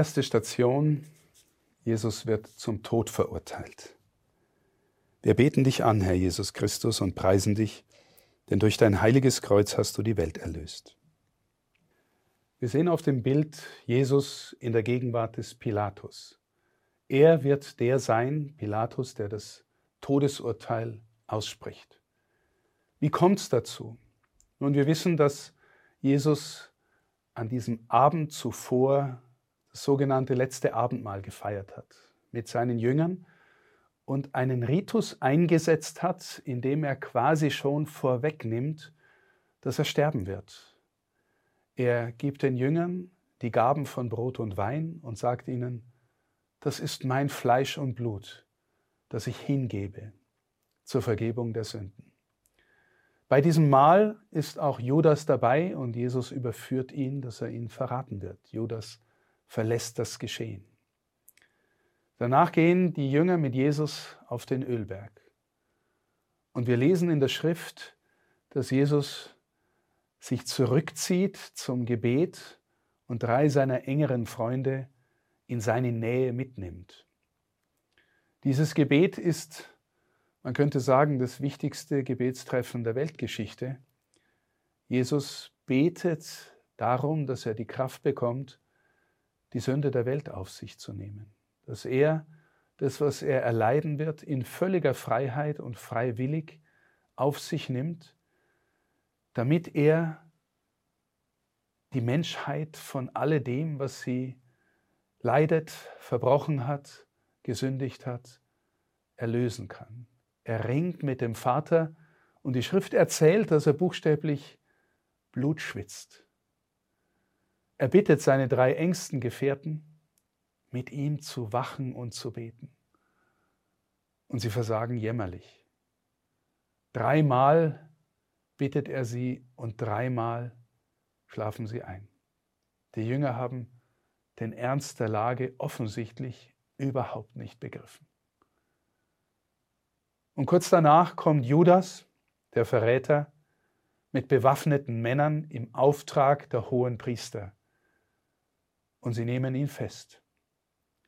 Erste Station, Jesus wird zum Tod verurteilt. Wir beten dich an, Herr Jesus Christus, und preisen dich, denn durch dein heiliges Kreuz hast du die Welt erlöst. Wir sehen auf dem Bild Jesus in der Gegenwart des Pilatus. Er wird der sein, Pilatus, der das Todesurteil ausspricht. Wie kommt es dazu? Nun, wir wissen, dass Jesus an diesem Abend zuvor das sogenannte letzte Abendmahl gefeiert hat mit seinen Jüngern und einen Ritus eingesetzt hat, indem er quasi schon vorwegnimmt, dass er sterben wird. Er gibt den Jüngern die Gaben von Brot und Wein und sagt ihnen, das ist mein Fleisch und Blut, das ich hingebe zur Vergebung der Sünden. Bei diesem Mahl ist auch Judas dabei und Jesus überführt ihn, dass er ihn verraten wird. Judas verlässt das Geschehen. Danach gehen die Jünger mit Jesus auf den Ölberg. Und wir lesen in der Schrift, dass Jesus sich zurückzieht zum Gebet und drei seiner engeren Freunde in seine Nähe mitnimmt. Dieses Gebet ist, man könnte sagen, das wichtigste Gebetstreffen der Weltgeschichte. Jesus betet darum, dass er die Kraft bekommt, die Sünde der Welt auf sich zu nehmen. Dass er das, was er erleiden wird, in völliger Freiheit und freiwillig auf sich nimmt, damit er die Menschheit von alledem, was sie leidet, verbrochen hat, gesündigt hat, erlösen kann. Er ringt mit dem Vater und die Schrift erzählt, dass er buchstäblich Blut schwitzt. Er bittet seine drei engsten Gefährten, mit ihm zu wachen und zu beten. Und sie versagen jämmerlich. Dreimal bittet er sie und dreimal schlafen sie ein. Die Jünger haben den Ernst der Lage offensichtlich überhaupt nicht begriffen. Und kurz danach kommt Judas, der Verräter, mit bewaffneten Männern im Auftrag der hohen Priester und sie nehmen ihn fest.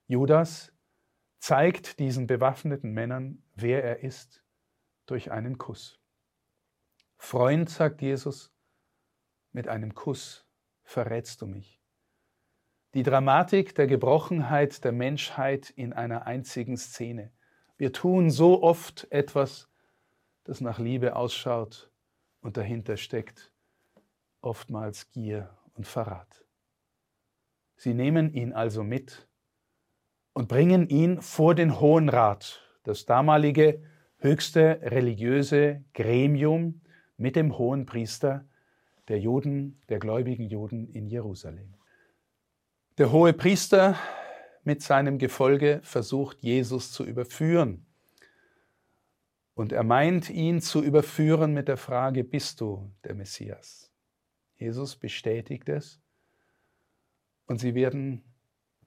Judas zeigt diesen bewaffneten Männern, wer er ist, durch einen Kuss. Freund, sagt Jesus, mit einem Kuss verrätst du mich. Die Dramatik der Gebrochenheit der Menschheit in einer einzigen Szene. Wir tun so oft etwas, das nach Liebe ausschaut und dahinter steckt oftmals Gier und Verrat. Sie nehmen ihn also mit und bringen ihn vor den Hohen Rat, das damalige höchste religiöse Gremium mit dem hohen Priester der Juden, der gläubigen Juden in Jerusalem. Der hohe Priester mit seinem Gefolge versucht Jesus zu überführen. Und er meint ihn zu überführen mit der Frage, bist du der Messias? Jesus bestätigt es und sie werden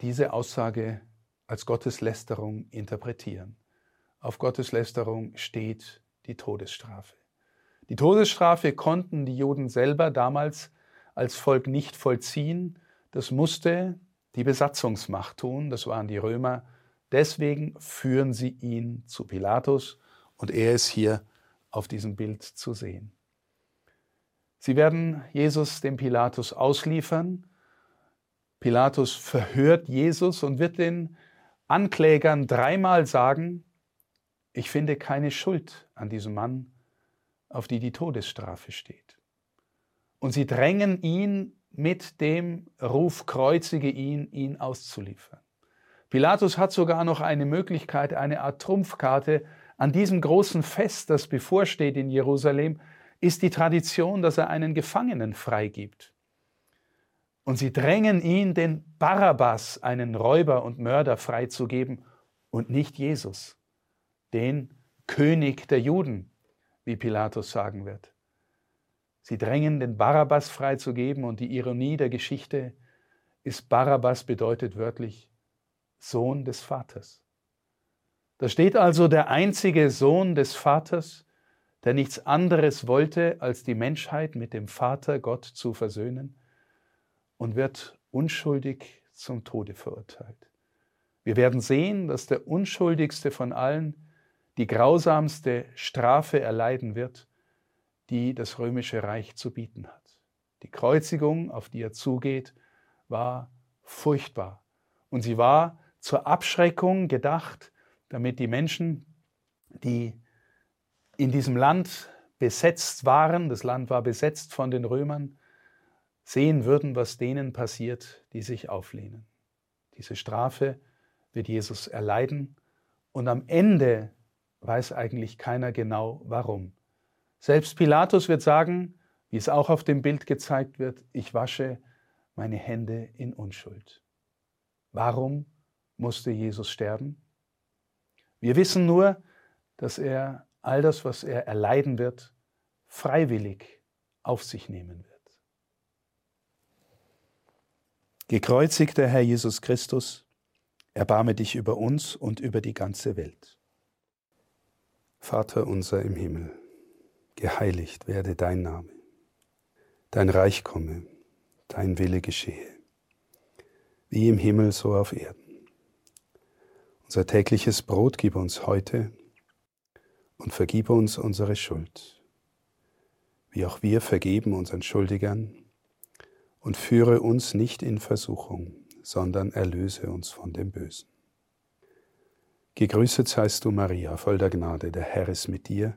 diese Aussage als Gotteslästerung interpretieren. Auf Gotteslästerung steht die Todesstrafe. Die Todesstrafe konnten die Juden selber damals als Volk nicht vollziehen. Das musste die Besatzungsmacht tun, das waren die Römer. Deswegen führen sie ihn zu Pilatus und er ist hier auf diesem Bild zu sehen. Sie werden Jesus dem Pilatus ausliefern Pilatus verhört Jesus und wird den Anklägern dreimal sagen, ich finde keine Schuld an diesem Mann, auf die die Todesstrafe steht. Und sie drängen ihn mit dem Ruf, kreuzige ihn, ihn auszuliefern. Pilatus hat sogar noch eine Möglichkeit, eine Art Trumpfkarte. An diesem großen Fest, das bevorsteht in Jerusalem, ist die Tradition, dass er einen Gefangenen freigibt. Und sie drängen ihn, den Barabbas, einen Räuber und Mörder, freizugeben und nicht Jesus, den König der Juden, wie Pilatus sagen wird. Sie drängen, den Barabbas freizugeben und die Ironie der Geschichte ist, Barabbas bedeutet wörtlich Sohn des Vaters. Da steht also der einzige Sohn des Vaters, der nichts anderes wollte, als die Menschheit mit dem Vater Gott zu versöhnen und wird unschuldig zum Tode verurteilt. Wir werden sehen, dass der unschuldigste von allen die grausamste Strafe erleiden wird, die das römische Reich zu bieten hat. Die Kreuzigung, auf die er zugeht, war furchtbar. Und sie war zur Abschreckung gedacht, damit die Menschen, die in diesem Land besetzt waren, das Land war besetzt von den Römern, sehen würden, was denen passiert, die sich auflehnen. Diese Strafe wird Jesus erleiden und am Ende weiß eigentlich keiner genau warum. Selbst Pilatus wird sagen, wie es auch auf dem Bild gezeigt wird, ich wasche meine Hände in Unschuld. Warum musste Jesus sterben? Wir wissen nur, dass er all das, was er erleiden wird, freiwillig auf sich nehmen wird. Gekreuzigter Herr Jesus Christus, erbarme dich über uns und über die ganze Welt. Vater unser im Himmel, geheiligt werde dein Name, dein Reich komme, dein Wille geschehe, wie im Himmel so auf Erden. Unser tägliches Brot gib uns heute und vergib uns unsere Schuld, wie auch wir vergeben unseren Schuldigern und führe uns nicht in Versuchung, sondern erlöse uns von dem Bösen. Gegrüßet seist du, Maria, voll der Gnade, der Herr ist mit dir.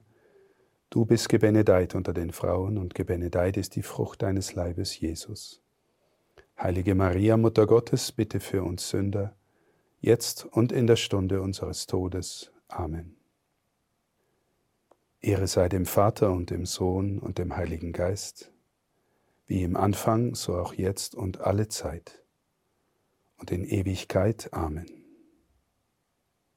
Du bist gebenedeit unter den Frauen und gebenedeit ist die Frucht deines Leibes, Jesus. Heilige Maria, Mutter Gottes, bitte für uns Sünder, jetzt und in der Stunde unseres Todes. Amen. Ehre sei dem Vater und dem Sohn und dem Heiligen Geist wie im Anfang, so auch jetzt und alle Zeit und in Ewigkeit. Amen.